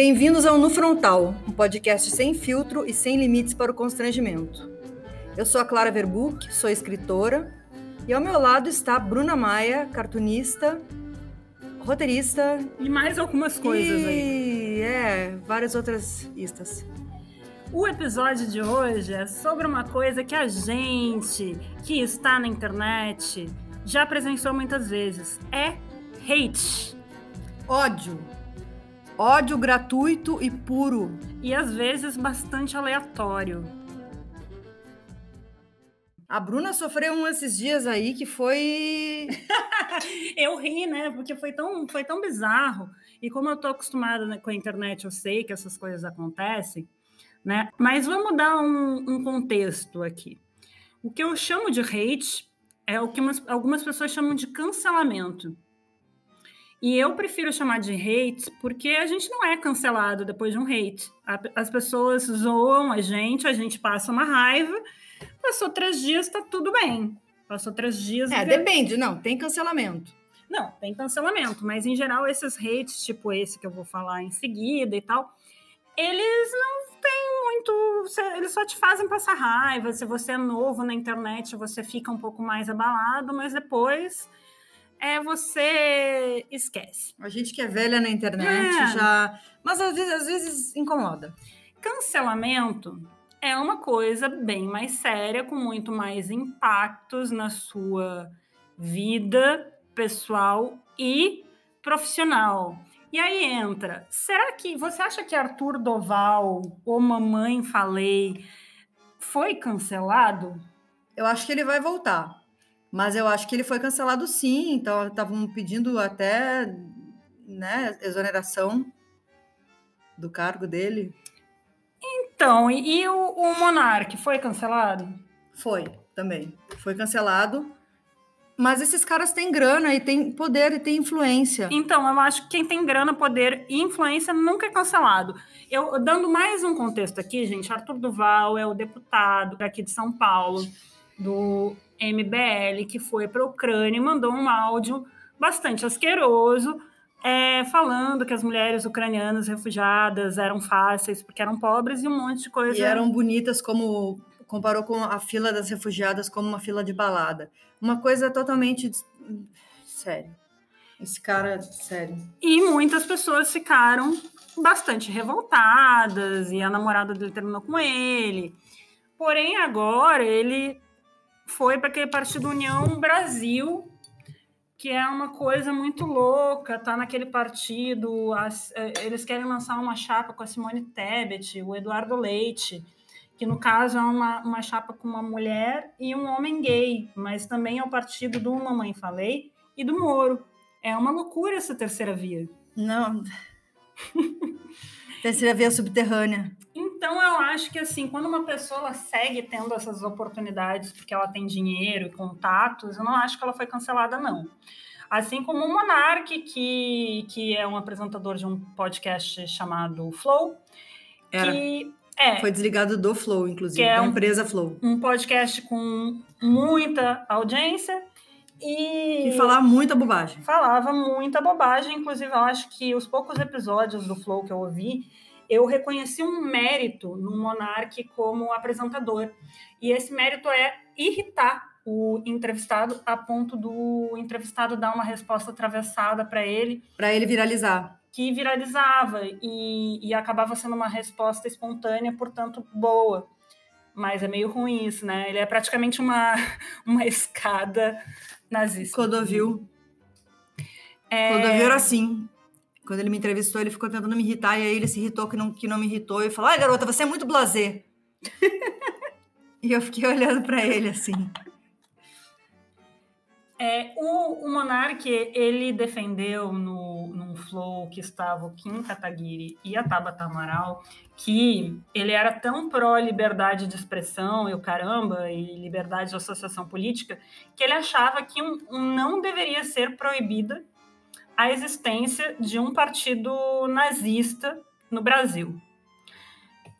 Bem-vindos ao No Frontal, um podcast sem filtro e sem limites para o constrangimento. Eu sou a Clara Verbuck, sou escritora, e ao meu lado está Bruna Maia, cartunista, roteirista. E mais algumas coisas e, aí. É, várias outras istas. O episódio de hoje é sobre uma coisa que a gente que está na internet já presenciou muitas vezes. É hate. Ódio. Ódio gratuito e puro. E às vezes bastante aleatório. A Bruna sofreu um esses dias aí que foi. eu ri, né? Porque foi tão, foi tão bizarro. E como eu tô acostumada né, com a internet, eu sei que essas coisas acontecem né? Mas vamos dar um, um contexto aqui. O que eu chamo de hate é o que umas, algumas pessoas chamam de cancelamento. E eu prefiro chamar de hate porque a gente não é cancelado depois de um hate. As pessoas zoam a gente, a gente passa uma raiva, passou três dias, tá tudo bem. Passou três dias. É, depende, não, tem cancelamento. Não, tem cancelamento, mas em geral esses hates, tipo esse que eu vou falar em seguida e tal, eles não tem muito. Eles só te fazem passar raiva. Se você é novo na internet, você fica um pouco mais abalado, mas depois é você esquece. A gente que é velha na internet é. já. Mas às vezes, às vezes incomoda. Cancelamento é uma coisa bem mais séria, com muito mais impactos na sua vida pessoal e profissional. E aí entra, será que você acha que Arthur Doval ou Mamãe Falei foi cancelado? Eu acho que ele vai voltar. Mas eu acho que ele foi cancelado sim, então estavam pedindo até né, exoneração do cargo dele. Então, e, e o, o Monark foi cancelado? Foi, também. Foi cancelado. Mas esses caras têm grana e têm poder e têm influência. Então, eu acho que quem tem grana, poder e influência nunca é cancelado. Eu dando mais um contexto aqui, gente, Arthur Duval é o deputado aqui de São Paulo do MBL que foi para a Ucrânia e mandou um áudio bastante asqueroso é, falando que as mulheres ucranianas refugiadas eram fáceis porque eram pobres e um monte de coisa. E eram bonitas como comparou com a fila das refugiadas como uma fila de balada. Uma coisa totalmente sério. Esse cara, sério. E muitas pessoas ficaram bastante revoltadas e a namorada dele terminou com ele. Porém, agora ele foi para aquele partido União Brasil, que é uma coisa muito louca, tá naquele partido, as, eh, eles querem lançar uma chapa com a Simone Tebet, o Eduardo Leite, que no caso é uma, uma chapa com uma mulher e um homem gay, mas também é o partido do Mamãe Falei e do Moro. É uma loucura essa terceira via. Não. terceira via subterrânea. Então eu acho que assim, quando uma pessoa segue tendo essas oportunidades porque ela tem dinheiro e contatos, eu não acho que ela foi cancelada, não. Assim como o Monark, que, que é um apresentador de um podcast chamado Flow, Era. que é. Foi desligado do Flow, inclusive, é da empresa Flow. Um podcast com muita audiência e. E falar muita bobagem. Falava muita bobagem. Inclusive, eu acho que os poucos episódios do Flow que eu ouvi, eu reconheci um mérito no Monark como apresentador. E esse mérito é irritar o entrevistado a ponto do entrevistado dar uma resposta atravessada para ele. Para ele viralizar que viralizava e, e acabava sendo uma resposta espontânea, portanto, boa. Mas é meio ruim isso, né? Ele é praticamente uma, uma escada nazista. Clodovil. É... Clodovil era assim. Quando ele me entrevistou, ele ficou tentando me irritar, e aí ele se irritou que não, que não me irritou, e falou: Ai, garota, você é muito blazer. e eu fiquei olhando para ele assim. É, o, o Monark, ele defendeu no, num flow que estava o Kim Kataguiri e a Tabata Amaral, que ele era tão pró-liberdade de expressão e o caramba, e liberdade de associação política, que ele achava que um, um não deveria ser proibida a existência de um partido nazista no Brasil.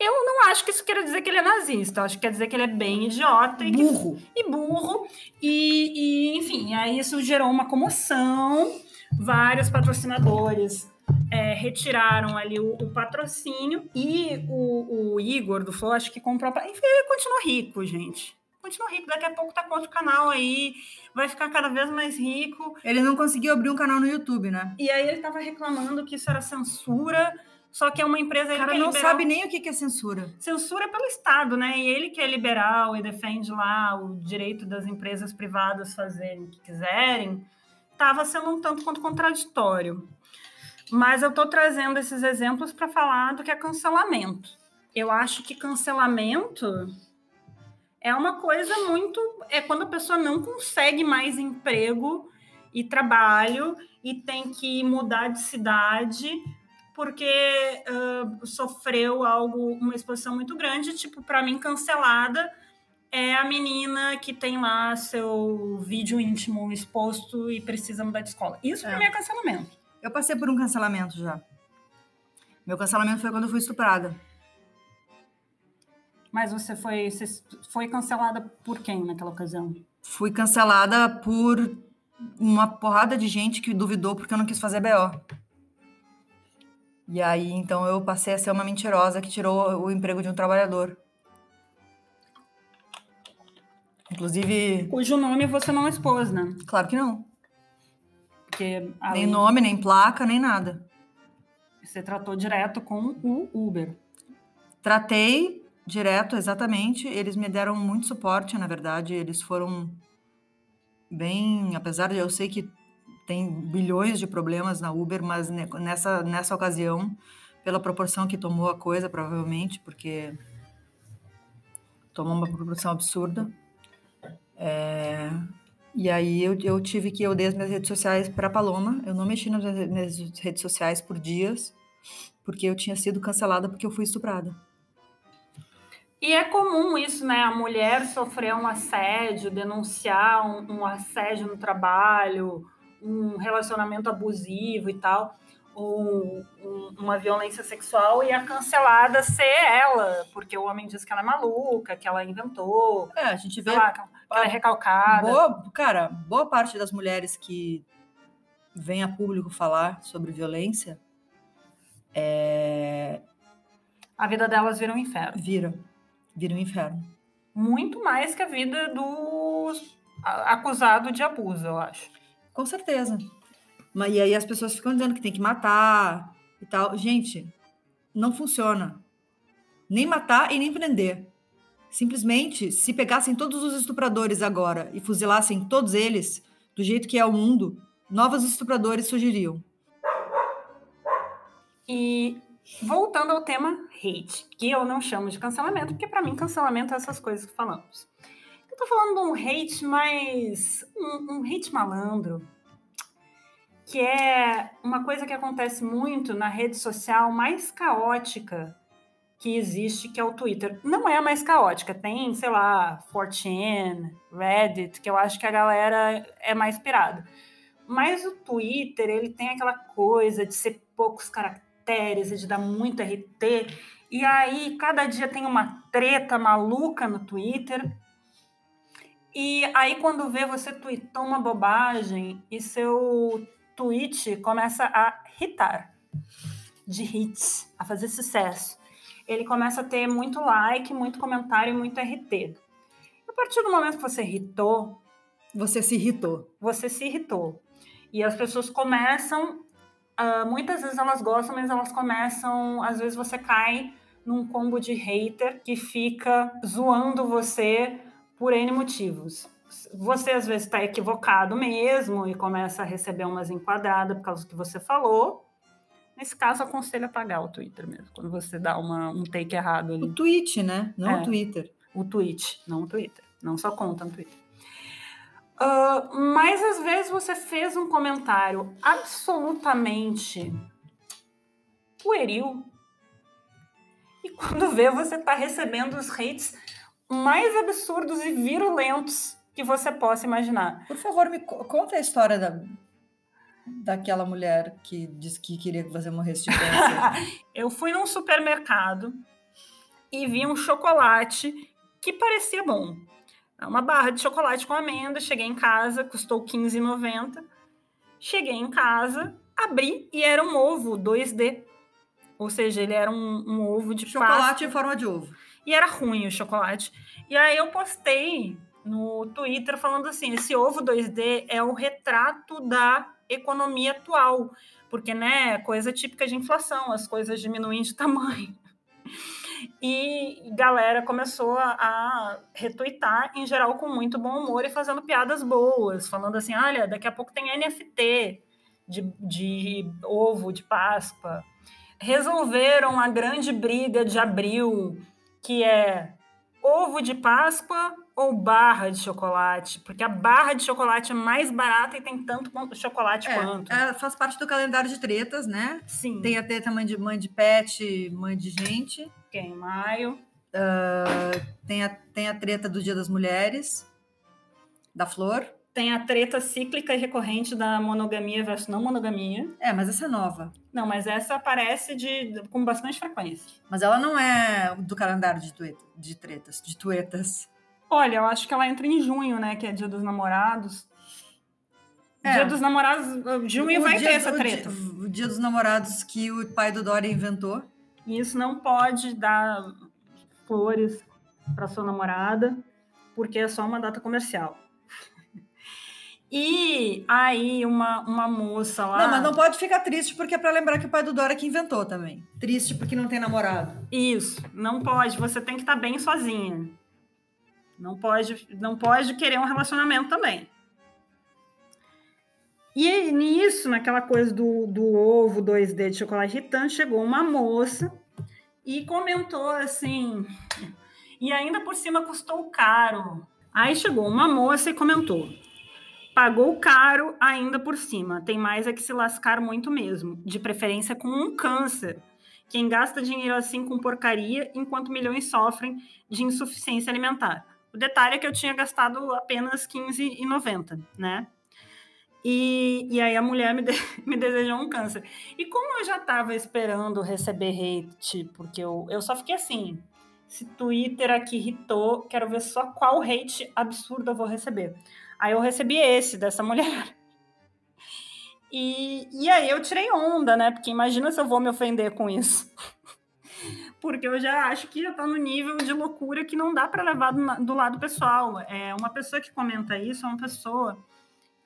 Eu não acho que isso quer dizer que ele é nazista. Acho que quer dizer que ele é bem idiota e burro. Que, e burro. E, e, enfim, aí isso gerou uma comoção. Vários patrocinadores é, retiraram ali o, o patrocínio e o, o, Igor do Flow, acho que comprou. Enfim, ele continua rico, gente. Continua rico. Daqui a pouco tá com outro canal aí, vai ficar cada vez mais rico. Ele não conseguiu abrir um canal no YouTube, né? E aí ele tava reclamando que isso era censura. Só que é uma empresa. Cara não liberal. sabe nem o que é censura. Censura é pelo Estado, né? E ele que é liberal e defende lá o direito das empresas privadas fazerem o que quiserem, estava sendo um tanto quanto contraditório. Mas eu estou trazendo esses exemplos para falar do que é cancelamento. Eu acho que cancelamento é uma coisa muito. É quando a pessoa não consegue mais emprego e trabalho e tem que mudar de cidade porque uh, sofreu algo, uma exposição muito grande. Tipo, para mim, cancelada é a menina que tem lá seu vídeo íntimo exposto e precisa mudar de escola. Isso é. para mim é cancelamento. Eu passei por um cancelamento já. Meu cancelamento foi quando eu fui estuprada. Mas você foi, você foi cancelada por quem naquela ocasião? Fui cancelada por uma porrada de gente que duvidou porque eu não quis fazer BO. E aí, então, eu passei a ser uma mentirosa que tirou o emprego de um trabalhador. Inclusive. Cujo nome você não expôs, né? Claro que não. Porque, além... Nem nome, nem placa, nem nada. Você tratou direto com o Uber. Tratei direto, exatamente. Eles me deram muito suporte, na verdade. Eles foram bem. Apesar de eu sei que tem bilhões de problemas na Uber, mas nessa, nessa ocasião, pela proporção que tomou a coisa, provavelmente, porque tomou uma proporção absurda. É, e aí eu, eu tive que eu dei as minhas redes sociais para Paloma. Eu não mexi nas minhas redes sociais por dias, porque eu tinha sido cancelada porque eu fui estuprada. E é comum isso, né? A mulher sofrer um assédio, denunciar um, um assédio no trabalho, um relacionamento abusivo e tal, ou um, uma violência sexual e a cancelada ser ela, porque o homem diz que ela é maluca, que ela inventou. É, a gente vê. Lá, que ela é recalcada. Boa, cara, boa parte das mulheres que vêm a público falar sobre violência é... A vida delas vira um inferno. Vira. Vira um inferno. Muito mais que a vida do acusado de abuso, eu acho. Com certeza. Mas, e aí as pessoas ficam dizendo que tem que matar e tal. Gente, não funciona. Nem matar e nem prender. Simplesmente, se pegassem todos os estupradores agora e fuzilassem todos eles, do jeito que é o mundo, novos estupradores surgiriam. E voltando ao tema hate, que eu não chamo de cancelamento, porque para mim cancelamento é essas coisas que falamos. Eu tô falando de um hate mais. um, um hate malandro, que é uma coisa que acontece muito na rede social mais caótica que existe, que é o Twitter. Não é a mais caótica, tem, sei lá, 4chan, Reddit, que eu acho que a galera é mais pirada. Mas o Twitter, ele tem aquela coisa de ser poucos caracteres e de dar muito RT. E aí, cada dia tem uma treta maluca no Twitter. E aí, quando vê, você tweetou uma bobagem e seu tweet começa a hitar, de hits, a fazer sucesso. Ele começa a ter muito like, muito comentário e muito RT. A partir do momento que você irritou. Você se irritou. Você se irritou. E as pessoas começam. Uh, muitas vezes elas gostam, mas elas começam. Às vezes você cai num combo de hater que fica zoando você por N motivos você às vezes está equivocado mesmo e começa a receber umas enquadradas por causa do que você falou. Nesse caso, aconselho apagar o Twitter mesmo, quando você dá uma, um take errado ali. O tweet, né? Não é, o Twitter. O tweet, não o Twitter. Não só conta no Twitter. Uh, mas às vezes você fez um comentário absolutamente pueril e quando vê você está recebendo os hates mais absurdos e virulentos que você possa imaginar. Por favor, me conta a história da, daquela mulher que disse que queria que você morresse de câncer. eu fui num supermercado e vi um chocolate que parecia bom. É uma barra de chocolate com amêndoa. Cheguei em casa, custou R$15,90. Cheguei em casa, Abri e era um ovo 2D. Ou seja, ele era um, um ovo de Chocolate pasta. em forma de ovo. E era ruim o chocolate. E aí eu postei no Twitter falando assim: esse ovo 2D é o retrato da economia atual. Porque, né, coisa típica de inflação, as coisas diminuem de tamanho. E galera começou a, a retweetar, em geral, com muito bom humor e fazendo piadas boas, falando assim: olha, daqui a pouco tem NFT de, de ovo de Páscoa. Resolveram a grande briga de abril, que é ovo de Páscoa ou barra de chocolate? Porque a barra de chocolate é mais barata e tem tanto chocolate quanto. É, faz parte do calendário de tretas, né? Sim. Tem a treta mãe de, mãe de pet, mãe de gente. é em maio. Tem a, tem a treta do Dia das Mulheres, da flor. Tem a treta cíclica e recorrente da monogamia versus não monogamia. É, mas essa é nova. Não, mas essa aparece de, com bastante frequência. Mas ela não é do calendário de, tueta, de tretas, de tuetas. Olha, eu acho que ela entra em junho, né? Que é dia dos namorados. É. Dia dos namorados, junho O vai dia- ter essa o treta. dia- O dia dos namorados que o pai do Dória inventou. E isso não pode dar flores para sua namorada, porque é só uma data comercial. E aí, uma, uma moça lá. Não, mas não pode ficar triste porque é pra lembrar que o pai do Dória que inventou também. Triste porque não tem namorado. Isso, não pode. Você tem que estar bem sozinha. Não pode, não pode querer um relacionamento também. E nisso, naquela coisa do, do ovo 2D de chocolate irritante, chegou uma moça e comentou assim. E ainda por cima custou caro. Aí chegou uma moça e comentou: pagou caro ainda por cima. Tem mais é que se lascar muito mesmo. De preferência com um câncer. Quem gasta dinheiro assim com porcaria, enquanto milhões sofrem de insuficiência alimentar. O detalhe é que eu tinha gastado apenas R$15,90, né? E, e aí a mulher me, de- me desejou um câncer. E como eu já estava esperando receber hate, porque eu, eu só fiquei assim, esse Twitter aqui irritou, quero ver só qual hate absurdo eu vou receber. Aí eu recebi esse dessa mulher. E, e aí eu tirei onda, né? Porque imagina se eu vou me ofender com isso. Porque eu já acho que já tá no nível de loucura que não dá para levar do, do lado pessoal. É uma pessoa que comenta isso é uma pessoa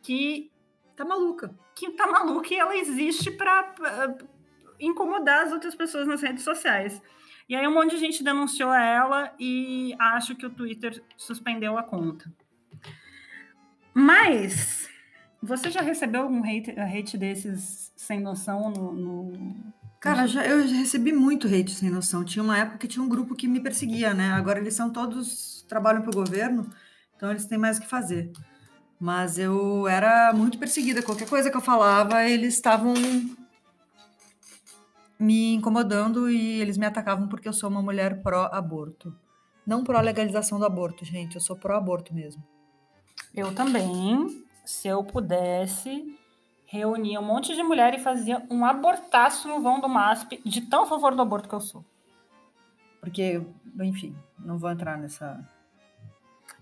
que Tá maluca. que tá maluca e ela existe para incomodar as outras pessoas nas redes sociais. E aí um monte de gente denunciou ela e acho que o Twitter suspendeu a conta. Mas você já recebeu algum hate, hate desses sem noção no, no- Cara, já, eu já recebi muito hate sem noção. Tinha uma época que tinha um grupo que me perseguia, né? Agora eles são todos. trabalham pro governo, então eles têm mais o que fazer. Mas eu era muito perseguida. Qualquer coisa que eu falava, eles estavam me incomodando e eles me atacavam porque eu sou uma mulher pró-aborto. Não pró-legalização do aborto, gente. Eu sou pró-aborto mesmo. Eu também, se eu pudesse, reunia um monte de mulher e fazia um abortaço no vão do MASP, de tão a favor do aborto que eu sou. Porque, enfim, não vou entrar nessa.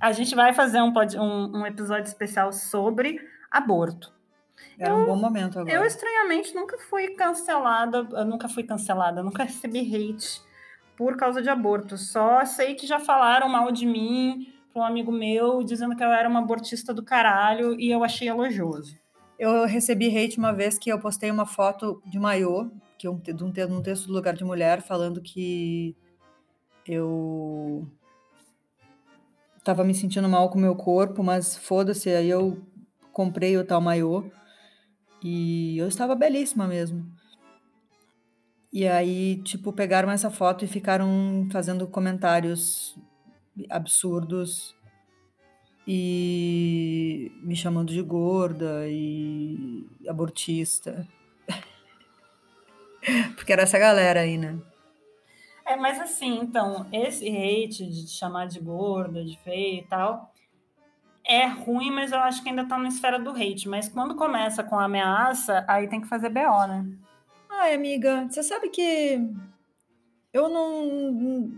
A gente vai fazer um, um, um episódio especial sobre aborto. Era um bom momento agora. Eu, estranhamente, nunca fui cancelada, eu nunca fui cancelada, nunca recebi hate por causa de aborto. Só sei que já falaram mal de mim para um amigo meu, dizendo que eu era uma abortista do caralho, e eu achei elogioso. Eu recebi hate uma vez que eu postei uma foto de maiô, que eu, de um, num texto do lugar de mulher, falando que eu tava me sentindo mal com o meu corpo, mas foda-se, aí eu comprei o tal maiô e eu estava belíssima mesmo. E aí, tipo, pegaram essa foto e ficaram fazendo comentários absurdos e me chamando de gorda e abortista. Porque era essa galera aí, né? É, mas assim, então, esse hate de te chamar de gorda, de feia e tal, é ruim, mas eu acho que ainda tá na esfera do hate. Mas quando começa com ameaça, aí tem que fazer BO, né? Ai, amiga, você sabe que eu não.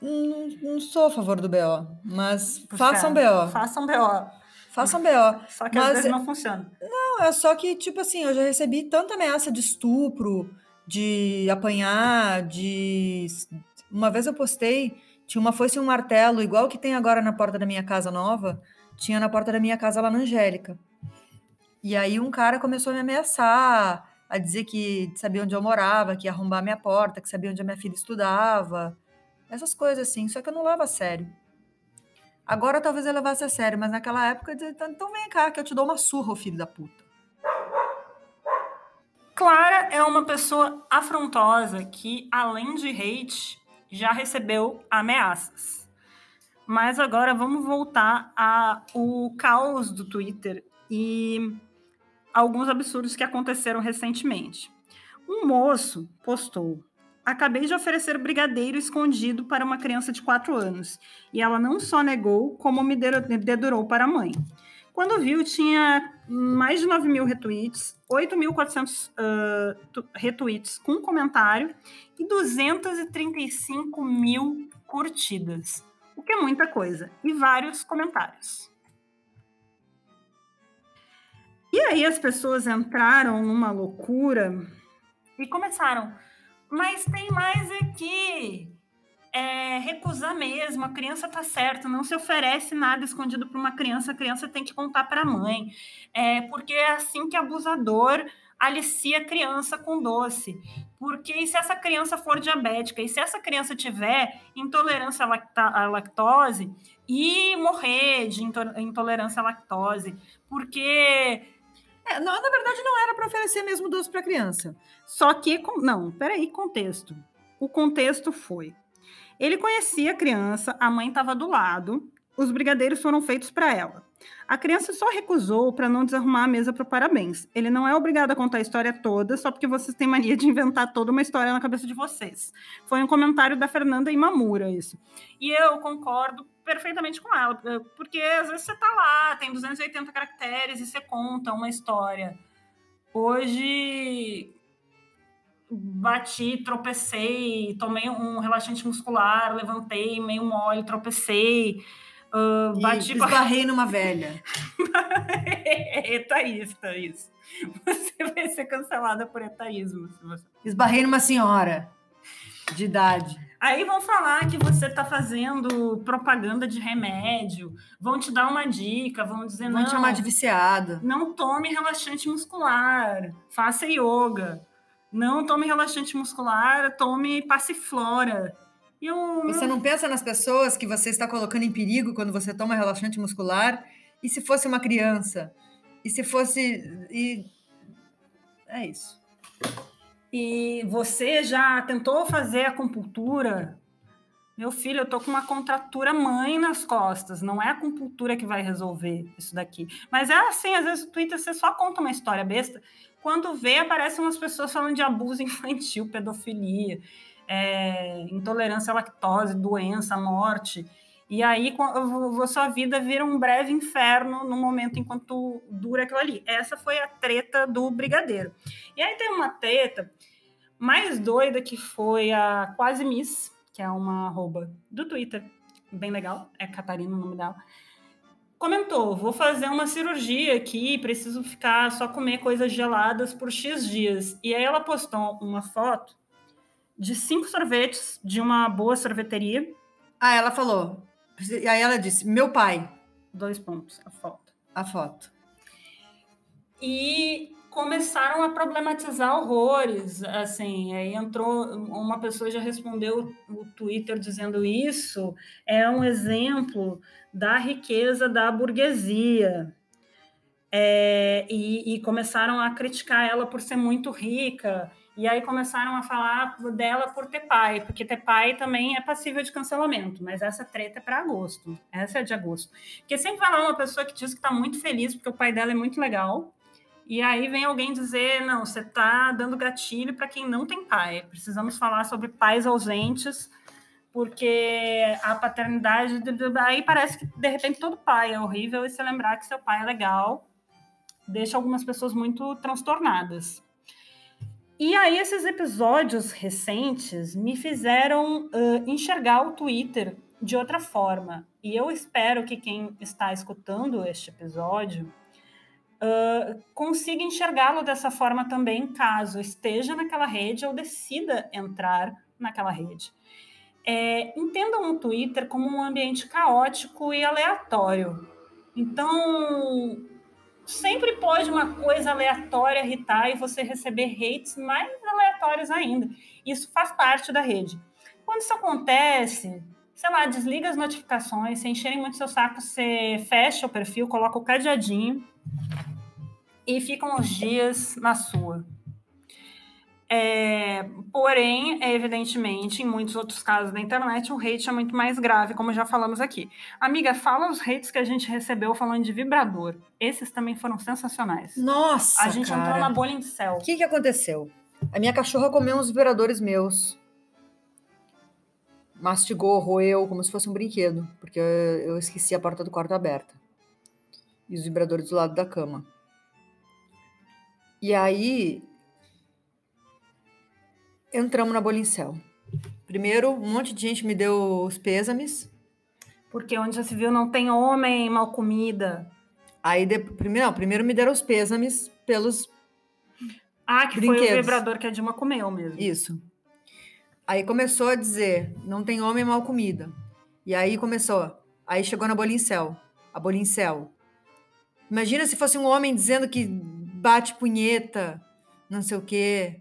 Não, não sou a favor do BO, mas Puxa, façam BO. Façam BO. Façam BO. Só que às Mas- vezes não funciona. Não, é só que, tipo assim, eu já recebi tanta ameaça de estupro, de apanhar, de. Uma vez eu postei, tinha uma foice e um martelo, igual que tem agora na porta da minha casa nova, tinha na porta da minha casa lá na Angélica. E aí um cara começou a me ameaçar, a dizer que sabia onde eu morava, que ia arrombar minha porta, que sabia onde a minha filha estudava. Essas coisas assim, só que eu não levo a sério. Agora talvez eu levasse a sério, mas naquela época eu dizia, então vem cá, que eu te dou uma surra, filho da puta. Clara é uma pessoa afrontosa que, além de hate, já recebeu ameaças. Mas agora vamos voltar ao caos do Twitter e alguns absurdos que aconteceram recentemente. Um moço postou: Acabei de oferecer brigadeiro escondido para uma criança de 4 anos e ela não só negou, como me de- dedurou para a mãe. Quando viu, tinha mais de 9 mil retweets, 8.400 ah, tu- retweets com comentário e 235 mil curtidas, o que é muita coisa, e vários comentários. E aí as pessoas entraram numa loucura e começaram, mas tem mais aqui. É, recusar mesmo, a criança tá certa, não se oferece nada escondido para uma criança, a criança tem que contar para a mãe, é, porque é assim que abusador alicia a criança com doce. Porque se essa criança for diabética, e se essa criança tiver intolerância à lactose e morrer de into- intolerância à lactose, porque É, não, na verdade, não era para oferecer mesmo doce para criança. só que, não, peraí, contexto. O contexto foi: ele conhecia a criança, a mãe estava do lado, os brigadeiros foram feitos para ela. A criança só recusou para não desarrumar a mesa para parabéns. Ele não é obrigado a contar a história toda só porque vocês têm mania de inventar toda uma história na cabeça de vocês. Foi um comentário da Fernanda Imamura, isso. E eu concordo perfeitamente com ela, porque às vezes você tá lá, tem 280 caracteres e você conta uma história. Hoje bati, tropecei, tomei um relaxante muscular, levantei meio mole, tropecei, E bati esbarrei numa velha. Etaísta, isso. Você vai ser cancelada por etaísmo. Se você... Esbarrei numa senhora de idade. Aí vão falar que você está fazendo propaganda de remédio, vão te dar uma dica, vão dizer Vão não, te chamar de viciada. não tome relaxante muscular, faça yoga. Não tome relaxante muscular, tome passiflora. E eu, Você não pensa nas pessoas que você está colocando em perigo quando você toma relaxante muscular? E se fosse uma criança? E se fosse. E... É isso. E você já tentou fazer acupuntura? Meu filho, eu tô com uma contratura mãe nas costas. Não é a acupuntura que vai resolver isso daqui. Mas é assim, às vezes o Twitter você só conta uma história besta. Quando vê, aparecem umas pessoas falando de abuso infantil, pedofilia, é, intolerância à lactose, doença, morte. E aí a sua vida vira um breve inferno no momento enquanto dura aquilo ali. Essa foi a treta do brigadeiro. E aí tem uma treta mais doida que foi a Quase Miss, que é uma arroba do Twitter, bem legal, é Catarina o nome dela. Comentou: vou fazer uma cirurgia aqui, preciso ficar só comer coisas geladas por X dias. E aí ela postou uma foto de cinco sorvetes de uma boa sorveteria. Ah, ela falou. E aí ela disse: meu pai. Dois pontos, a foto. A foto. E começaram a problematizar horrores, assim, aí entrou, uma pessoa já respondeu o Twitter dizendo isso é um exemplo da riqueza da burguesia, é, e, e começaram a criticar ela por ser muito rica, e aí começaram a falar dela por ter pai, porque ter pai também é passível de cancelamento, mas essa treta é para agosto, essa é de agosto. Porque sempre vai lá uma pessoa que diz que está muito feliz porque o pai dela é muito legal, e aí vem alguém dizer: não, você está dando gatilho para quem não tem pai. Precisamos falar sobre pais ausentes, porque a paternidade. Aí parece que de repente todo pai é horrível e se lembrar que seu pai é legal deixa algumas pessoas muito transtornadas. E aí esses episódios recentes me fizeram uh, enxergar o Twitter de outra forma. E eu espero que quem está escutando este episódio uh, consiga enxergá-lo dessa forma também, caso esteja naquela rede ou decida entrar naquela rede. É, entendam o Twitter como um ambiente caótico e aleatório. Então, sempre pode uma coisa aleatória irritar e você receber hates mais aleatórios ainda. Isso faz parte da rede. Quando isso acontece, sei lá, desliga as notificações, se encherem muito seu saco, você fecha o perfil, coloca o cadeadinho e ficam uns dias na sua. É, porém, evidentemente, em muitos outros casos da internet, o hate é muito mais grave, como já falamos aqui. Amiga, fala os hates que a gente recebeu falando de vibrador. Esses também foram sensacionais. Nossa! A gente cara. entrou na bolha em céu. O que, que aconteceu? A minha cachorra comeu uns vibradores meus mastigou, roeu, como se fosse um brinquedo, porque eu esqueci a porta do quarto aberta. E os vibradores do lado da cama. E aí entramos na Bolincel. Primeiro, um monte de gente me deu os pêsames. Porque onde já se viu não tem homem mal comida. Aí, de, primeiro, não, primeiro me deram os pêsames pelos. Ah, que foi o vibrador que a Dilma comeu mesmo. Isso. Aí começou a dizer: não tem homem mal comida. E aí começou. Aí chegou na Bolincel. A Bolincel. Imagina se fosse um homem dizendo que bate punheta, não sei o quê.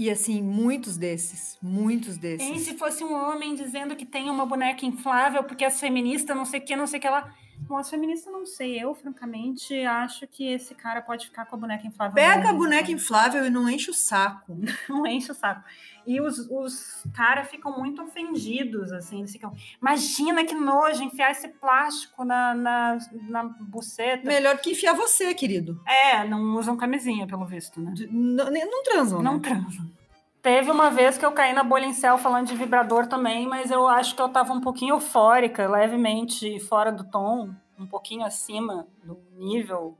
E assim, muitos desses, muitos desses. E se fosse um homem dizendo que tem uma boneca inflável porque é feminista, não sei o que, não sei o que lá. Bom, as feministas não sei. Eu, francamente, acho que esse cara pode ficar com a boneca inflável. Pega a boneca inflável e não enche o saco. Não enche o saco. E os, os caras ficam muito ofendidos, assim. Eles ficam, imagina que nojo enfiar esse plástico na, na, na buceta. Melhor que enfiar você, querido. É, não usam camisinha, pelo visto, né? Não, não transam. Não né? transam. Teve uma vez que eu caí na bolha em céu falando de vibrador também, mas eu acho que eu tava um pouquinho eufórica, levemente fora do tom, um pouquinho acima do nível,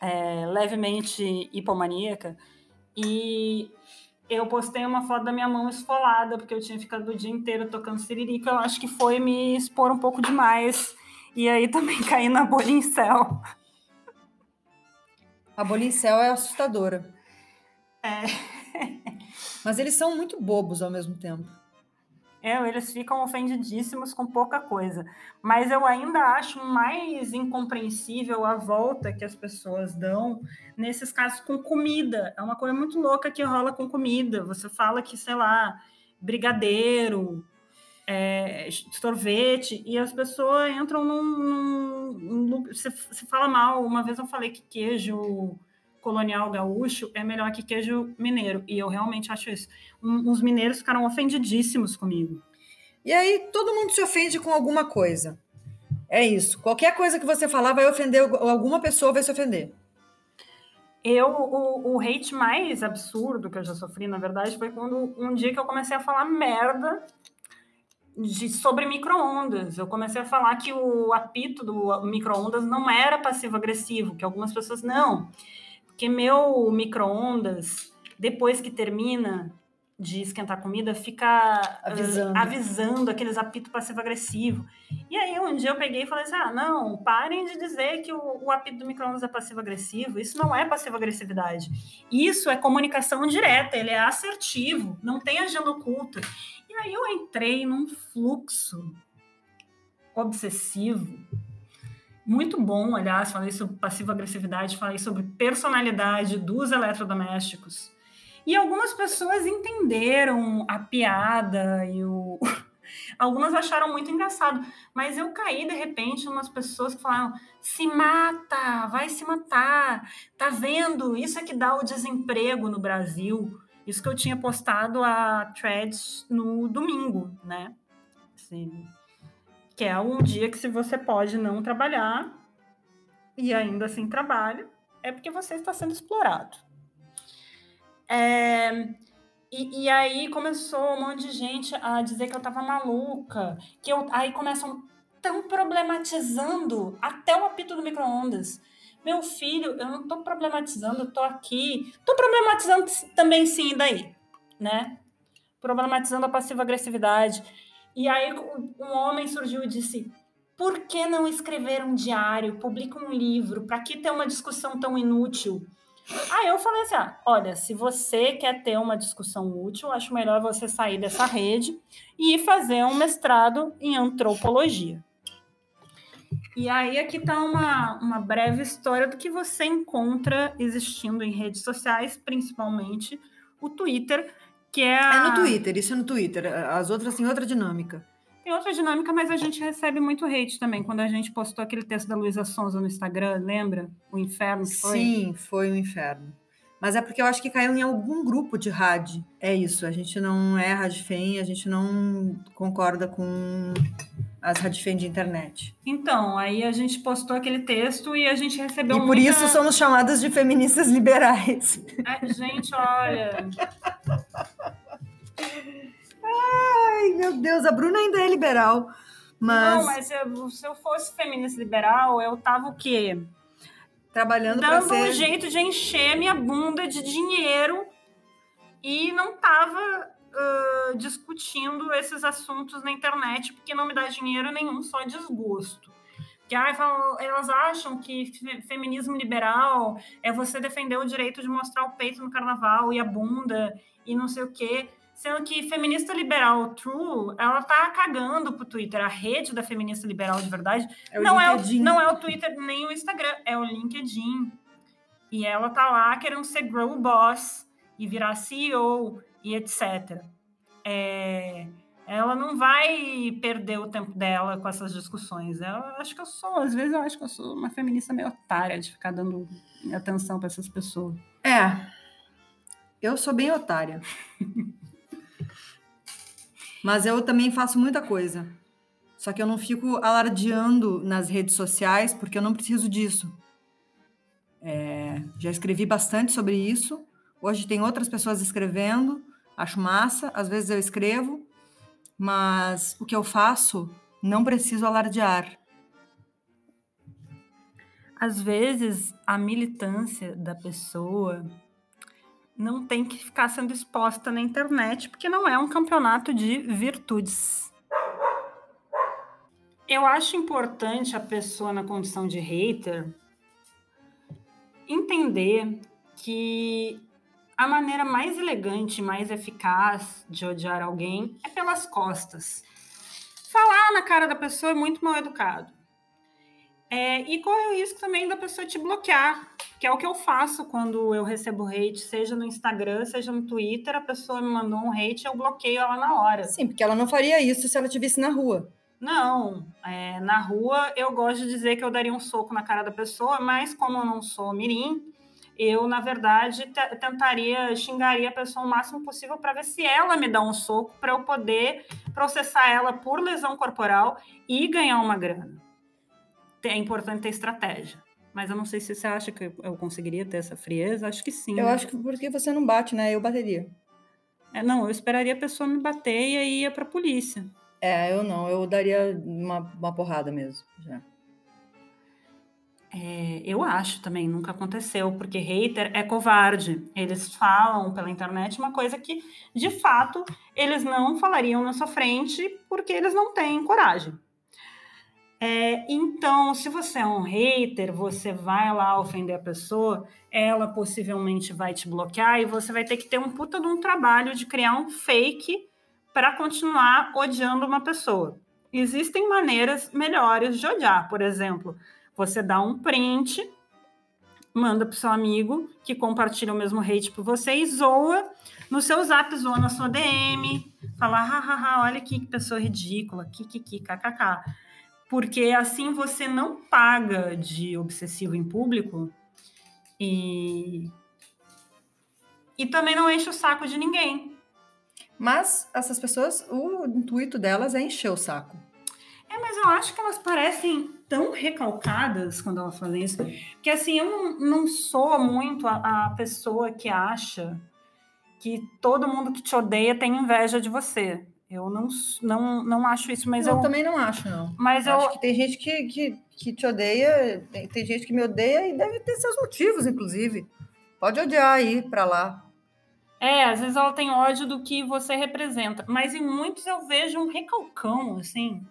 é, levemente hipomaníaca. E eu postei uma foto da minha mão esfolada, porque eu tinha ficado o dia inteiro tocando siririca. Eu acho que foi me expor um pouco demais. E aí também caí na bolha em céu. A Bolincel é assustadora. É. Mas eles são muito bobos ao mesmo tempo. É, eles ficam ofendidíssimos com pouca coisa. Mas eu ainda acho mais incompreensível a volta que as pessoas dão nesses casos com comida. É uma coisa muito louca que rola com comida. Você fala que, sei lá, brigadeiro, é, sorvete, e as pessoas entram num. num- num- você, você fala mal. Uma vez eu falei que queijo colonial gaúcho é melhor que queijo mineiro. E eu realmente acho isso. Um- os mineiros ficaram ofendidíssimos comigo. E aí todo mundo se ofende com alguma coisa. É isso. Qualquer coisa que você falar vai ofender algu- alguma pessoa vai se ofender. Eu, o, o hate mais absurdo que eu já sofri, na verdade, foi quando um dia que eu comecei a falar merda de, sobre micro-ondas. Eu comecei a falar que o apito do micro-ondas não era passivo-agressivo, que algumas pessoas não. Porque meu micro-ondas, depois que termina de esquentar comida, fica ah, Avisando. avisando aqueles apitos passivo-agressivo. E aí um dia eu peguei e falei assim: ah, não, parem de dizer que o, o apito do micro-ondas é passivo-agressivo. Isso não é passivo-agressividade. Isso é comunicação direta, ele é assertivo, não tem agenda oculta. E aí eu entrei num fluxo obsessivo. Muito bom, aliás, falei sobre passivo-agressividade, falei sobre personalidade dos eletrodomésticos. E algumas pessoas entenderam a piada e o. Algumas acharam muito engraçado, mas eu caí de repente umas pessoas que falaram: se mata, vai se matar, tá vendo? Isso é que dá o desemprego no Brasil. Isso que eu tinha postado a threads no domingo, né? Assim, que é um dia que se você pode não trabalhar e ainda assim trabalha, é porque você está sendo explorado. É, e, e aí começou um monte de gente a dizer que eu tava maluca, que eu aí começam tão problematizando até o apito do micro-ondas. Meu filho, eu não tô problematizando, eu tô aqui. Tô problematizando também sim, daí, né? Problematizando a passiva agressividade. E aí um homem surgiu e disse: por que não escrever um diário, publica um livro? Para que ter uma discussão tão inútil? Aí eu falei assim: ah, olha, se você quer ter uma discussão útil, acho melhor você sair dessa rede e fazer um mestrado em antropologia. E aí aqui está uma, uma breve história do que você encontra existindo em redes sociais, principalmente o Twitter, que é. A... É no Twitter, isso é no Twitter. As outras têm outra dinâmica. Tem outra dinâmica, mas a gente recebe muito hate também. Quando a gente postou aquele texto da Luísa Sonza no Instagram, lembra? O inferno foi? Sim, foi o inferno. Mas é porque eu acho que caiu em algum grupo de rádio. É isso, a gente não é radfem, a gente não concorda com as radfem de internet. Então, aí a gente postou aquele texto e a gente recebeu E por muita... isso somos chamadas de feministas liberais. É, gente, olha... Ai, meu Deus, a Bruna ainda é liberal. Mas... Não, mas eu, se eu fosse feminista liberal, eu tava o quê? Trabalhando Dando ser... um jeito de encher minha bunda de dinheiro e não tava uh, discutindo esses assuntos na internet, porque não me dá dinheiro nenhum, só desgosto. Que ah, elas acham que feminismo liberal é você defender o direito de mostrar o peito no carnaval e a bunda e não sei o quê. Sendo que feminista liberal true, ela tá cagando pro Twitter. A rede da feminista liberal de verdade é não, é o, não é o Twitter nem o Instagram, é o LinkedIn. E ela tá lá querendo ser grow boss e virar CEO e etc. É, ela não vai perder o tempo dela com essas discussões. Eu acho que eu sou, às vezes eu acho que eu sou uma feminista meio otária de ficar dando atenção para essas pessoas. É. Eu sou bem otária. Mas eu também faço muita coisa. Só que eu não fico alardeando nas redes sociais, porque eu não preciso disso. É, já escrevi bastante sobre isso. Hoje tem outras pessoas escrevendo. Acho massa. Às vezes eu escrevo. Mas o que eu faço, não preciso alardear. Às vezes, a militância da pessoa não tem que ficar sendo exposta na internet, porque não é um campeonato de virtudes. Eu acho importante a pessoa na condição de hater entender que a maneira mais elegante, mais eficaz de odiar alguém é pelas costas. Falar na cara da pessoa é muito mal educado. É, e corre o risco também da pessoa te bloquear, que é o que eu faço quando eu recebo hate, seja no Instagram, seja no Twitter, a pessoa me mandou um hate, eu bloqueio ela na hora. Sim, porque ela não faria isso se ela te visse na rua. Não, é, na rua eu gosto de dizer que eu daria um soco na cara da pessoa, mas como eu não sou mirim, eu, na verdade, tentaria, xingaria a pessoa o máximo possível para ver se ela me dá um soco para eu poder processar ela por lesão corporal e ganhar uma grana é importante ter estratégia. Mas eu não sei se você acha que eu conseguiria ter essa frieza. Acho que sim. Eu né? acho que porque você não bate, né? Eu bateria. É, não, eu esperaria a pessoa me bater e aí ia pra polícia. É, eu não. Eu daria uma, uma porrada mesmo. Já. É, eu acho também, nunca aconteceu, porque hater é covarde. Eles falam pela internet uma coisa que, de fato, eles não falariam na sua frente porque eles não têm coragem. É, então, se você é um hater, você vai lá ofender a pessoa, ela possivelmente vai te bloquear e você vai ter que ter um puta de um trabalho de criar um fake para continuar odiando uma pessoa. Existem maneiras melhores de odiar, por exemplo, você dá um print, manda para seu amigo que compartilha o mesmo hate por você e zoa no seu zap, zoa na sua DM, fala, hahaha, olha aqui que pessoa ridícula, kikiki, kkk porque assim você não paga de obsessivo em público e e também não enche o saco de ninguém. Mas essas pessoas, o intuito delas é encher o saco. É, mas eu acho que elas parecem tão recalcadas quando elas fazem isso, que assim, eu não, não sou muito a, a pessoa que acha que todo mundo que te odeia tem inveja de você. Eu não, não, não acho isso, mas eu, eu também não acho, não. Mas eu, acho que tem gente que, que, que te odeia, tem, tem, gente que me odeia e deve ter seus motivos, inclusive. Pode odiar aí para lá. É, às vezes ela tem ódio do que você representa, mas em muitos eu vejo um recalcão, assim.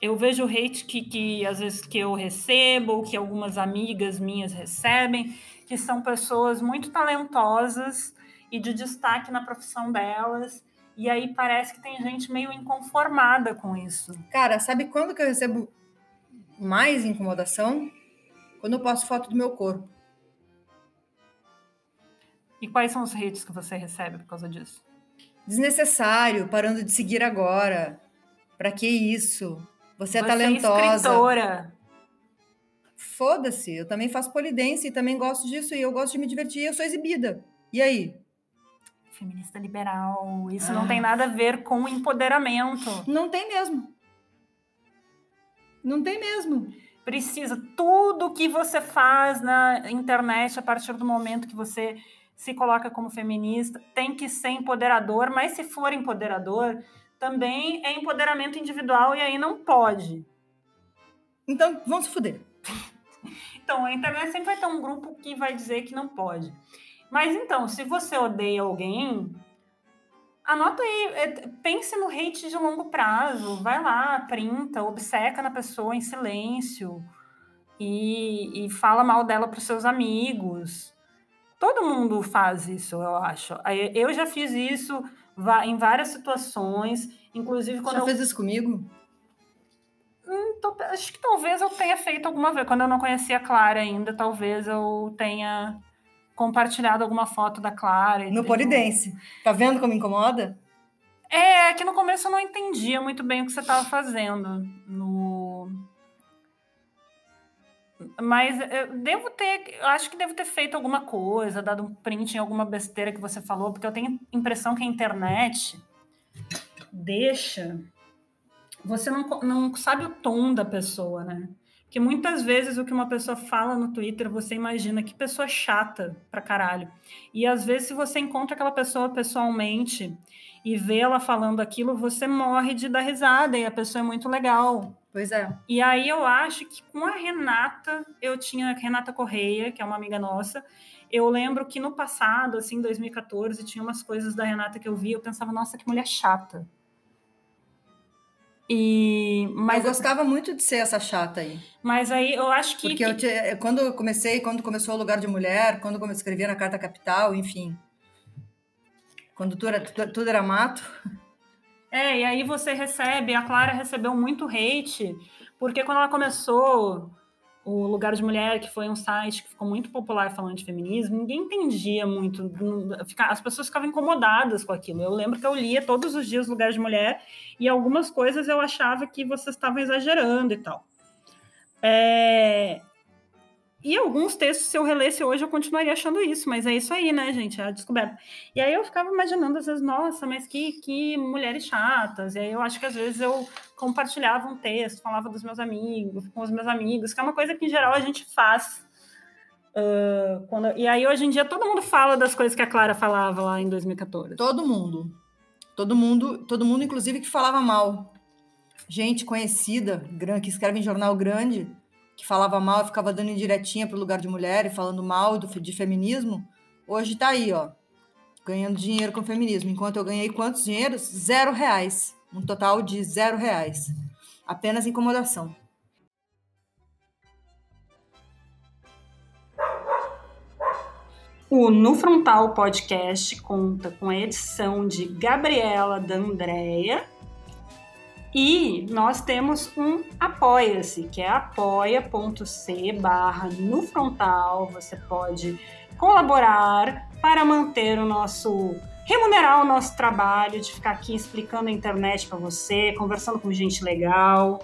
Eu vejo o hate que, que às vezes que eu recebo, ou que algumas amigas minhas recebem, que são pessoas muito talentosas e de destaque na profissão delas. E aí parece que tem gente meio inconformada com isso. Cara, sabe quando que eu recebo mais incomodação? Quando eu posto foto do meu corpo. E quais são os hates que você recebe por causa disso? Desnecessário, parando de seguir agora. Pra que isso? Você é você talentosa. É escritora. Foda-se, eu também faço polidense e também gosto disso e eu gosto de me divertir e eu sou exibida. E aí? Feminista liberal, isso ah. não tem nada a ver com empoderamento. Não tem mesmo. Não tem mesmo. Precisa. Tudo que você faz na internet a partir do momento que você se coloca como feminista, tem que ser empoderador, mas se for empoderador, também é empoderamento individual e aí não pode. Então, vamos se fuder. então, a internet sempre vai ter um grupo que vai dizer que não pode. Mas então, se você odeia alguém, anota aí, é, pense no hate de longo prazo, vai lá, printa, obceca na pessoa em silêncio e, e fala mal dela para os seus amigos. Todo mundo faz isso, eu acho. Eu já fiz isso em várias situações, inclusive quando. Já eu... fez isso comigo? Hum, tô... acho que talvez eu tenha feito alguma vez. Quando eu não conhecia a Clara ainda, talvez eu tenha compartilhado alguma foto da Clara. No Polidense. Tá vendo como incomoda? É, é, que no começo eu não entendia muito bem o que você estava fazendo. No mas eu devo ter, eu acho que devo ter feito alguma coisa, dado um print em alguma besteira que você falou, porque eu tenho impressão que a internet deixa. Você não, não sabe o tom da pessoa, né? Porque muitas vezes o que uma pessoa fala no Twitter, você imagina que pessoa chata pra caralho. E às vezes, se você encontra aquela pessoa pessoalmente e vê ela falando aquilo, você morre de dar risada e a pessoa é muito legal. Pois é. E aí eu acho que com a Renata, eu tinha a Renata Correia, que é uma amiga nossa. Eu lembro que no passado, assim, em 2014, tinha umas coisas da Renata que eu via, eu pensava, nossa, que mulher chata. E, mas eu gostava muito de ser essa chata aí. Mas aí eu acho que. Porque que... Eu, quando eu comecei, quando começou o lugar de mulher, quando eu escrevia na Carta Capital, enfim. Quando tudo era, tudo era mato. É, e aí você recebe, a Clara recebeu muito hate, porque quando ela começou o Lugar de Mulher, que foi um site que ficou muito popular falando de feminismo, ninguém entendia muito, as pessoas ficavam incomodadas com aquilo. Eu lembro que eu lia todos os dias Lugar de Mulher e algumas coisas eu achava que vocês estavam exagerando e tal. É, e alguns textos, se eu relesse hoje, eu continuaria achando isso, mas é isso aí, né, gente? É a descoberta. E aí eu ficava imaginando, às vezes, nossa, mas que, que mulheres chatas. E aí eu acho que às vezes eu compartilhava um texto, falava dos meus amigos, com os meus amigos, que é uma coisa que em geral a gente faz. Uh, quando... E aí hoje em dia todo mundo fala das coisas que a Clara falava lá em 2014. Todo mundo. Todo mundo, todo mundo, inclusive, que falava mal. Gente conhecida, que escreve em jornal grande que falava mal, ficava dando indiretinha para o lugar de mulher e falando mal do, de feminismo, hoje está aí, ó, ganhando dinheiro com feminismo. Enquanto eu ganhei quantos dinheiros? Zero reais. Um total de zero reais. Apenas incomodação. O No Frontal Podcast conta com a edição de Gabriela D'Andrea e nós temos um Apoia-se, que é apoia.c barra no frontal. Você pode colaborar para manter o nosso remunerar o nosso trabalho de ficar aqui explicando a internet para você, conversando com gente legal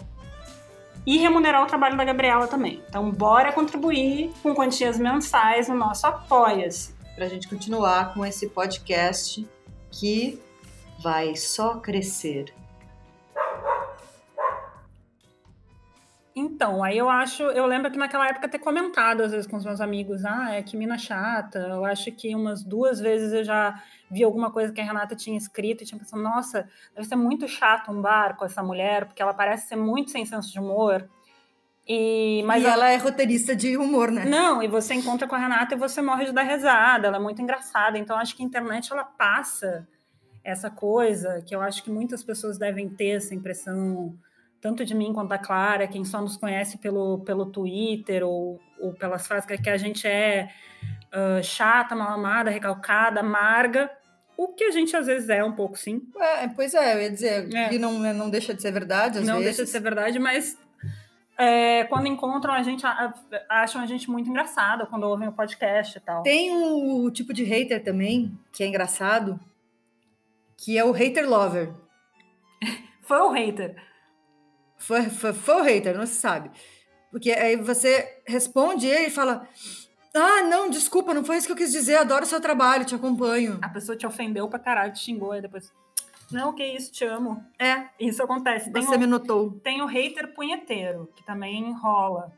e remunerar o trabalho da Gabriela também. Então, bora contribuir com quantias mensais no nosso Apoia-se. Para a gente continuar com esse podcast que vai só crescer. Então, aí eu acho, eu lembro que naquela época ter comentado às vezes com os meus amigos, ah, é que mina chata. Eu acho que umas duas vezes eu já vi alguma coisa que a Renata tinha escrito e tinha pensado, nossa, deve ser muito chato um bar com essa mulher, porque ela parece ser muito sem senso de humor. E, mas e ela é roteirista de humor, né? Não, e você encontra com a Renata e você morre de dar risada, ela é muito engraçada. Então, acho que a internet ela passa essa coisa que eu acho que muitas pessoas devem ter essa impressão, tanto de mim quanto da Clara, quem só nos conhece pelo, pelo Twitter ou, ou pelas frases que a gente é uh, chata, mal amada, recalcada, amarga. O que a gente às vezes é um pouco, sim. É, pois é, eu ia dizer é. que não, não deixa de ser verdade, às não vezes. deixa de ser verdade, mas é, quando encontram a gente, acham a gente muito engraçada quando ouvem o podcast e tal. Tem um tipo de hater também, que é engraçado, que é o hater lover. foi o hater. Foi, foi, foi o hater, não se sabe. Porque aí você responde ele e fala: Ah, não, desculpa, não foi isso que eu quis dizer, adoro o seu trabalho, te acompanho. A pessoa te ofendeu pra caralho, te xingou, aí depois. Não, que isso, te amo. É. Isso acontece. Tem Você um, me notou. Tem o hater punheteiro, que também rola.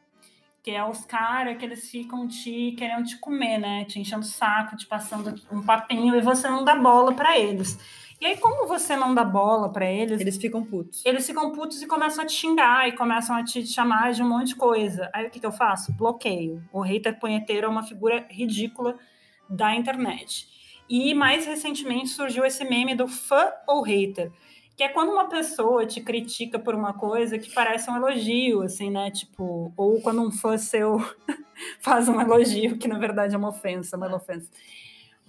Que é os caras que eles ficam te querendo te comer, né? Te enchendo o saco, te passando um papinho e você não dá bola para eles. E aí, como você não dá bola para eles. Eles ficam putos. Eles ficam putos e começam a te xingar e começam a te chamar de um monte de coisa. Aí o que, que eu faço? Bloqueio. O hater punheteiro é uma figura ridícula da internet. E mais recentemente surgiu esse meme do fã ou hater, que é quando uma pessoa te critica por uma coisa que parece um elogio, assim, né? Tipo, ou quando um fã seu faz um elogio que na verdade é uma ofensa, uma ofensa.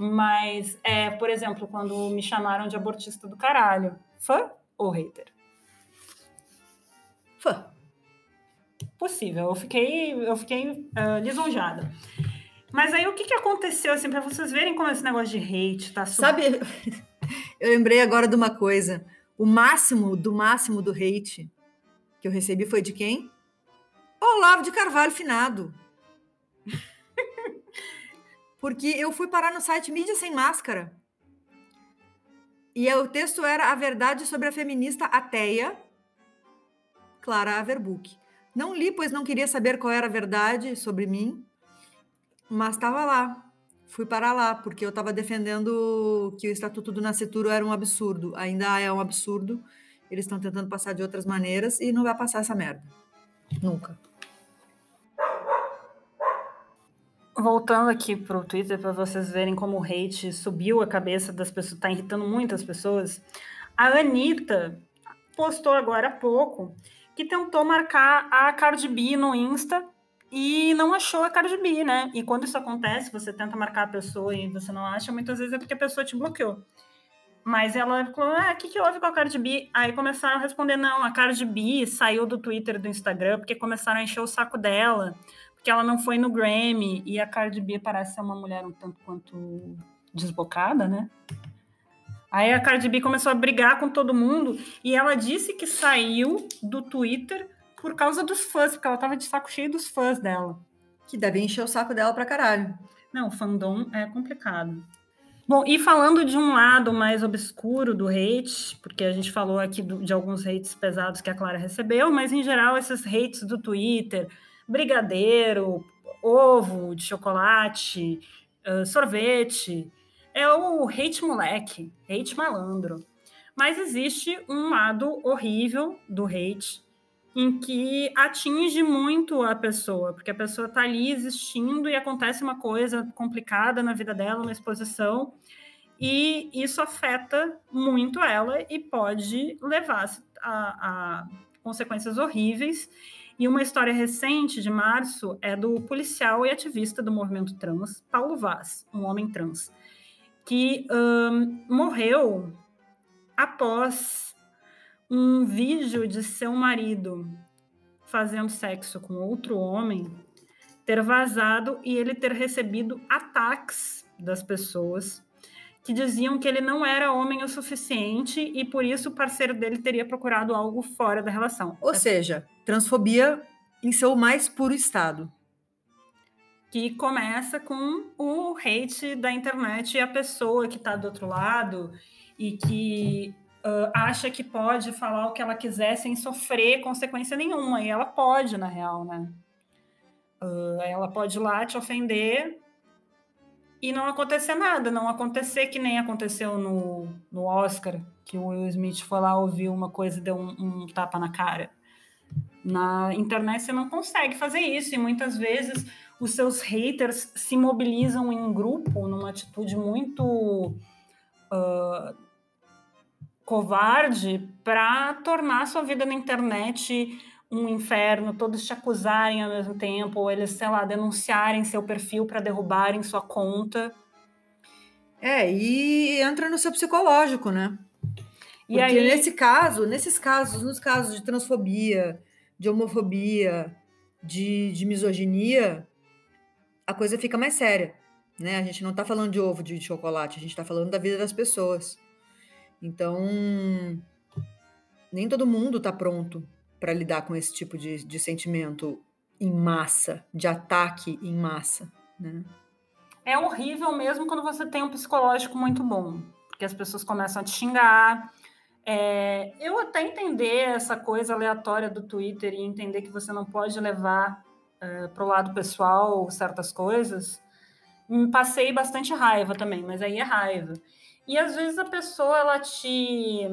Mas, é, por exemplo, quando me chamaram de abortista do caralho, fã ou hater? Fã. Possível. Eu fiquei, eu fiquei uh, lisonjada. Mas aí o que, que aconteceu, assim, para vocês verem como esse negócio de hate tá sub... Sabe, eu lembrei agora de uma coisa. O máximo do máximo do hate que eu recebi foi de quem? Olavo de Carvalho Finado. Porque eu fui parar no site Mídia Sem Máscara. E o texto era A Verdade sobre a Feminista Ateia, Clara Averbuck. Não li, pois não queria saber qual era a verdade sobre mim mas estava lá. Fui para lá, porque eu estava defendendo que o Estatuto do Nascituro era um absurdo. Ainda é um absurdo. Eles estão tentando passar de outras maneiras e não vai passar essa merda. Nunca. Voltando aqui para o Twitter, para vocês verem como o hate subiu a cabeça das pessoas, está irritando muitas pessoas. A Anitta postou agora há pouco que tentou marcar a Cardi B no Insta e não achou a Cardi B, né? E quando isso acontece, você tenta marcar a pessoa e você não acha, muitas vezes é porque a pessoa te bloqueou. Mas ela falou, ah, o que, que houve com a Cardi B? Aí começaram a responder, não, a Cardi B saiu do Twitter do Instagram porque começaram a encher o saco dela, porque ela não foi no Grammy, e a Cardi B parece ser uma mulher um tanto quanto desbocada, né? Aí a Cardi B começou a brigar com todo mundo, e ela disse que saiu do Twitter por causa dos fãs, porque ela tava de saco cheio dos fãs dela. Que devem encher o saco dela pra caralho. Não, o fandom é complicado. Bom, e falando de um lado mais obscuro do hate, porque a gente falou aqui do, de alguns hates pesados que a Clara recebeu, mas em geral esses hates do Twitter, brigadeiro, ovo de chocolate, uh, sorvete, é o hate moleque, hate malandro. Mas existe um lado horrível do hate, em que atinge muito a pessoa, porque a pessoa está ali existindo e acontece uma coisa complicada na vida dela, uma exposição, e isso afeta muito ela e pode levar a, a consequências horríveis. E uma história recente de março é do policial e ativista do movimento trans, Paulo Vaz, um homem trans, que um, morreu após um vídeo de seu marido fazendo sexo com outro homem ter vazado e ele ter recebido ataques das pessoas que diziam que ele não era homem o suficiente e por isso o parceiro dele teria procurado algo fora da relação. Ou seja, transfobia em seu mais puro estado. Que começa com o hate da internet e a pessoa que está do outro lado e que uh, acha que pode falar o que ela quiser sem sofrer consequência nenhuma. E ela pode, na real, né? Uh, ela pode ir lá te ofender e não acontecer nada. Não acontecer que nem aconteceu no, no Oscar, que o Will Smith foi lá ouvir uma coisa e deu um, um tapa na cara. Na internet você não consegue fazer isso, e muitas vezes os seus haters se mobilizam em grupo numa atitude muito uh, covarde para tornar sua vida na internet um inferno, todos te acusarem ao mesmo tempo, ou eles, sei lá, denunciarem seu perfil para derrubarem sua conta. É, e entra no seu psicológico, né? E Porque aí... nesse caso, nesses casos, nos casos de transfobia, de homofobia, de, de misoginia, a coisa fica mais séria, né? A gente não está falando de ovo de chocolate, a gente está falando da vida das pessoas. Então, nem todo mundo está pronto para lidar com esse tipo de, de sentimento em massa, de ataque em massa, né? É horrível mesmo quando você tem um psicológico muito bom, porque as pessoas começam a te xingar. É, eu até entender essa coisa aleatória do Twitter e entender que você não pode levar é, para o lado pessoal certas coisas, passei bastante raiva também, mas aí é raiva. E às vezes a pessoa ela te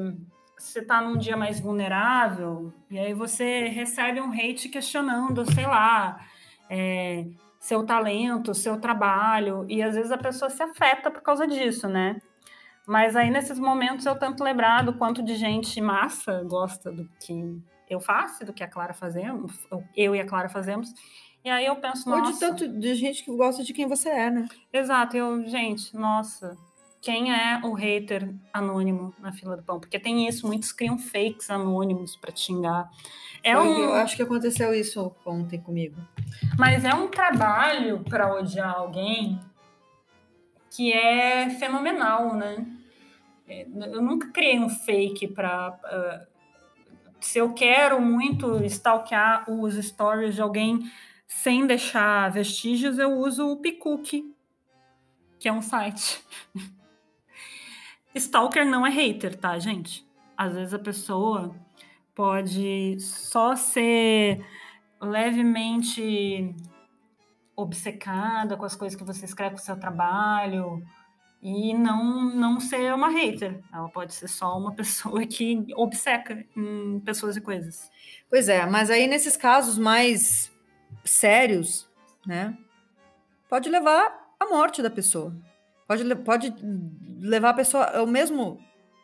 você está num dia mais vulnerável, e aí você recebe um hate questionando, sei lá, é, seu talento, seu trabalho, e às vezes a pessoa se afeta por causa disso, né? Mas aí nesses momentos eu tanto lembrar do quanto de gente massa gosta do que eu faço, do que a Clara fazemos, eu e a Clara fazemos. E aí eu penso, nossa... Ou de tanto de gente que gosta de quem você é, né? Exato, eu, gente, nossa, quem é o hater anônimo na fila do pão, porque tem isso, muitos criam fakes anônimos para xingar. É Foi, um... Eu acho que aconteceu isso ontem comigo. Mas é um trabalho para odiar alguém que é fenomenal, né? É, eu nunca criei um fake para. Uh, se eu quero muito stalkear os stories de alguém sem deixar vestígios, eu uso o Picook, que é um site. Stalker não é hater, tá, gente? Às vezes a pessoa pode só ser levemente obcecada com as coisas que você escreve com o seu trabalho e não não ser uma hater. Ela pode ser só uma pessoa que obceca em pessoas e coisas. Pois é, mas aí nesses casos mais sérios, né, pode levar à morte da pessoa. Pode, pode levar a pessoa, o mesmo,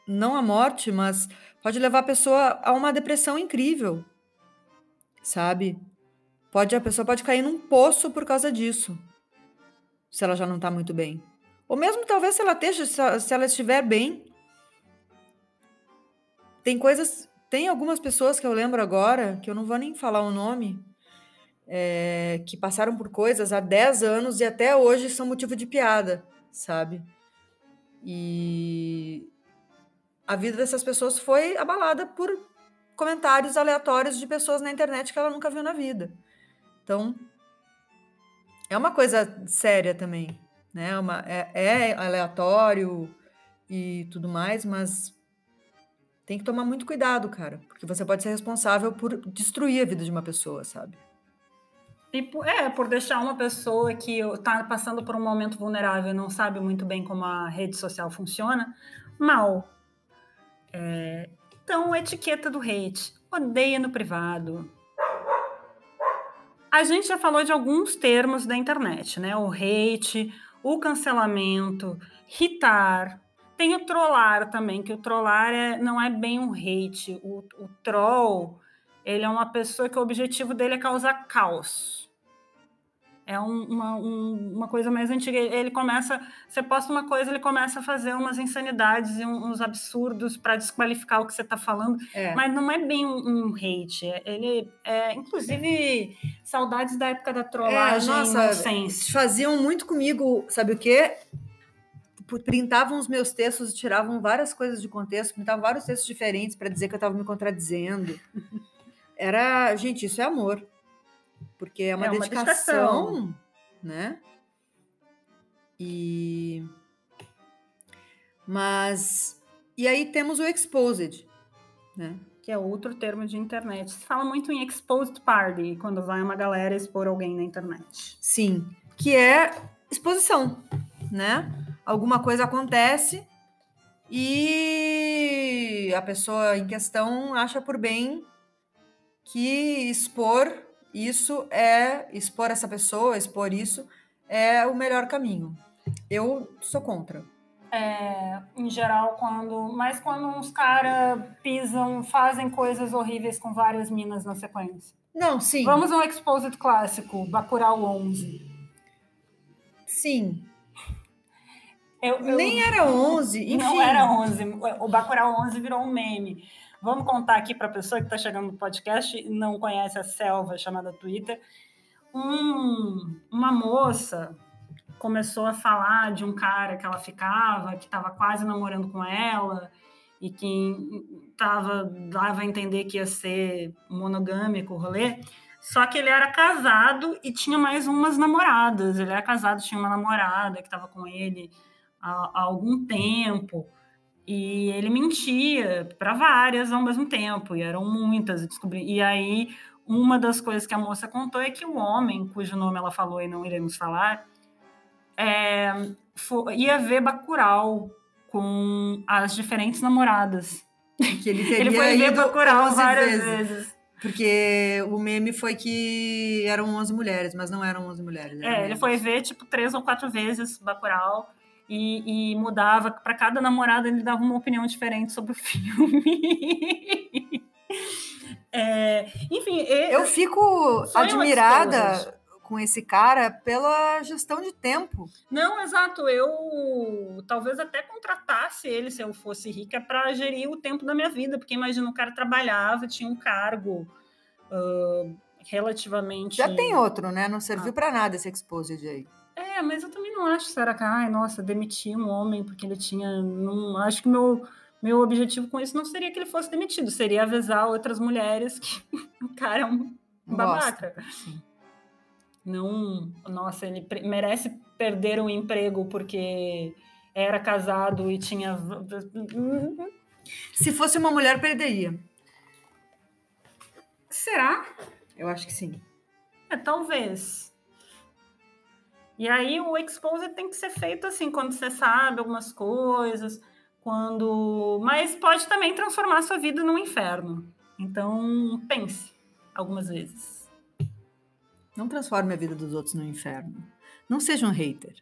não à morte, mas pode levar a pessoa a uma depressão incrível, sabe? Pode, a pessoa pode cair num poço por causa disso, se ela já não está muito bem. Ou mesmo talvez se ela esteja, se ela estiver bem. Tem coisas, tem algumas pessoas que eu lembro agora, que eu não vou nem falar o nome, é, que passaram por coisas há 10 anos e até hoje são motivo de piada sabe? E a vida dessas pessoas foi abalada por comentários aleatórios de pessoas na internet que ela nunca viu na vida. Então, é uma coisa séria também, né? É uma, é, é aleatório e tudo mais, mas tem que tomar muito cuidado, cara, porque você pode ser responsável por destruir a vida de uma pessoa, sabe? E é, por deixar uma pessoa que está passando por um momento vulnerável e não sabe muito bem como a rede social funciona, mal. É, então, etiqueta do hate. Odeia no privado. A gente já falou de alguns termos da internet, né? O hate, o cancelamento, hitar. Tem o trollar também, que o trollar é, não é bem um hate. O, o troll, ele é uma pessoa que o objetivo dele é causar caos é um, uma, um, uma coisa mais antiga. Ele começa, você posta uma coisa, ele começa a fazer umas insanidades e uns absurdos para desqualificar o que você está falando, é. mas não é bem um, um, hate. Ele é, inclusive, saudades da época da trollagem. É, nossa, faziam muito comigo, sabe o quê? Printavam os meus textos, tiravam várias coisas de contexto, printavam vários textos diferentes para dizer que eu estava me contradizendo. Era, gente, isso é amor porque é uma, é uma dedicação, dedicação, né? E mas e aí temos o exposed, né? Que é outro termo de internet. Se fala muito em exposed party quando vai uma galera expor alguém na internet. Sim, que é exposição, né? Alguma coisa acontece e a pessoa em questão acha por bem que expor isso é expor essa pessoa, expor isso é o melhor caminho. Eu sou contra. É, em geral, quando. Mas quando uns caras pisam, fazem coisas horríveis com várias minas na sequência. Não, sim. Vamos ao Exposed clássico, Bacurau 11. Sim. Eu, eu... Nem era 11, enfim. Não era 11. O Bacurau 11 virou um meme. Vamos contar aqui para a pessoa que está chegando no podcast e não conhece a selva chamada Twitter. Um, uma moça começou a falar de um cara que ela ficava, que estava quase namorando com ela e que tava, dava a entender que ia ser monogâmico o rolê. Só que ele era casado e tinha mais umas namoradas. Ele era casado, tinha uma namorada que estava com ele há, há, algum tempo. E ele mentia para várias ao mesmo tempo, e eram muitas. Descobri... E aí, uma das coisas que a moça contou é que o homem, cujo nome ela falou e não iremos falar, é, foi, ia ver Bacurau com as diferentes namoradas. Que ele, teria ele foi ver Bacurau várias vezes. vezes. Porque o meme foi que eram 11 mulheres, mas não eram 11 mulheres. Eram é, ele foi ver, tipo, três ou quatro vezes Bacurau e, e mudava. Para cada namorada, ele dava uma opinião diferente sobre o filme. é, enfim... Eu fico admirada com esse cara pela gestão de tempo. Não, exato. Eu talvez até contratasse ele se eu fosse rica para gerir o tempo da minha vida, porque imagina o cara trabalhava, tinha um cargo uh, relativamente. Já tem outro, né? Não serviu ah. para nada esse exposed aí. É, mas eu também não acho, será que, ai, nossa, demiti um homem porque ele tinha. Não, acho que meu, meu objetivo com isso não seria que ele fosse demitido, seria avisar outras mulheres que o cara é um babaca. Não, nossa, ele merece perder um emprego porque era casado e tinha. Se fosse uma mulher, perderia. Será? Eu acho que sim. É, talvez. E aí o expose tem que ser feito assim, quando você sabe algumas coisas, quando. Mas pode também transformar sua vida num inferno. Então pense algumas vezes. Não transforme a vida dos outros no inferno. Não seja um hater.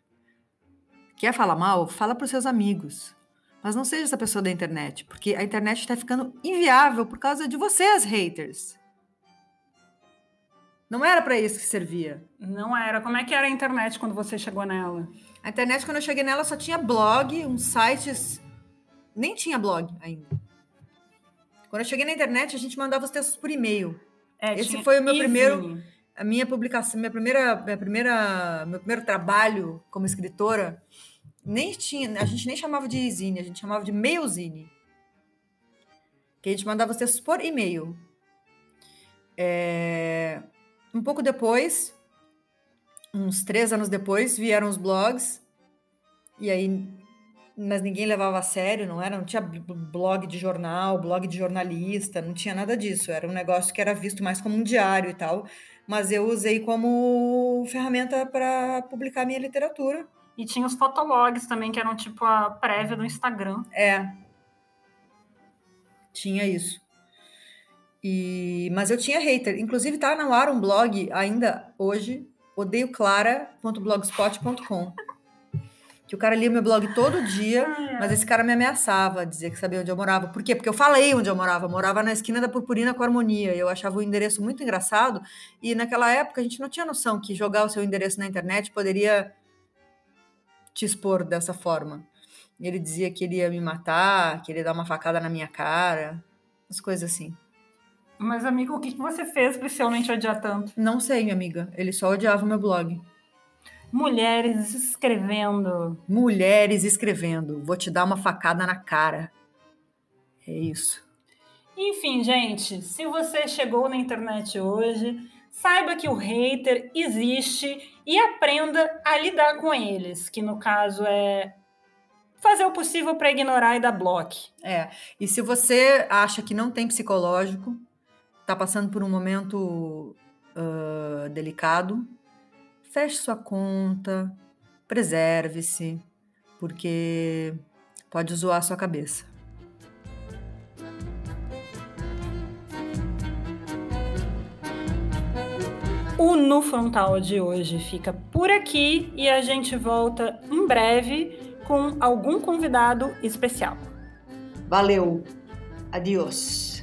Quer falar mal? Fala para os seus amigos. Mas não seja essa pessoa da internet, porque a internet está ficando inviável por causa de vocês, haters. Não era para isso que servia. Não era. Como é que era a internet quando você chegou nela? A internet, quando eu cheguei nela, só tinha blog, uns sites. Nem tinha blog ainda. Quando eu cheguei na internet, a gente mandava os textos por e-mail. É, Esse foi o meu primeiro a minha publicação, minha primeira, minha primeira, meu primeiro trabalho como escritora, nem tinha, a gente nem chamava de zine, a gente chamava de mailzine. Que a gente mandava os textos por e-mail. É, um pouco depois, uns três anos depois, vieram os blogs, e aí, mas ninguém levava a sério, não era? Não tinha blog de jornal, blog de jornalista, não tinha nada disso. Era um negócio que era visto mais como um diário e tal mas eu usei como ferramenta para publicar minha literatura. E tinha os fotologs também, que eram tipo a prévia do Instagram. É. Tinha isso. E, mas eu tinha hater. Inclusive tá no ar um blog ainda hoje, odeioclara.blogspot.com que o cara lia meu blog todo dia, mas esse cara me ameaçava, dizia que sabia onde eu morava. Por quê? Porque eu falei onde eu morava. Eu morava na esquina da Purpurina com Harmonia. Eu achava o endereço muito engraçado. E naquela época a gente não tinha noção que jogar o seu endereço na internet poderia te expor dessa forma. Ele dizia que ele ia me matar, que ele ia dar uma facada na minha cara, as coisas assim. Mas, amigo, o que você fez para esse homem te odiar tanto? Não sei, minha amiga. Ele só odiava o meu blog. Mulheres escrevendo. Mulheres escrevendo. Vou te dar uma facada na cara. É isso. Enfim, gente, se você chegou na internet hoje, saiba que o hater existe e aprenda a lidar com eles, que no caso é fazer o possível para ignorar e dar bloco. É. E se você acha que não tem psicológico, está passando por um momento uh, delicado, feche sua conta, preserve-se, porque pode zoar sua cabeça. O No Frontal de hoje fica por aqui e a gente volta em breve com algum convidado especial. Valeu. Adiós.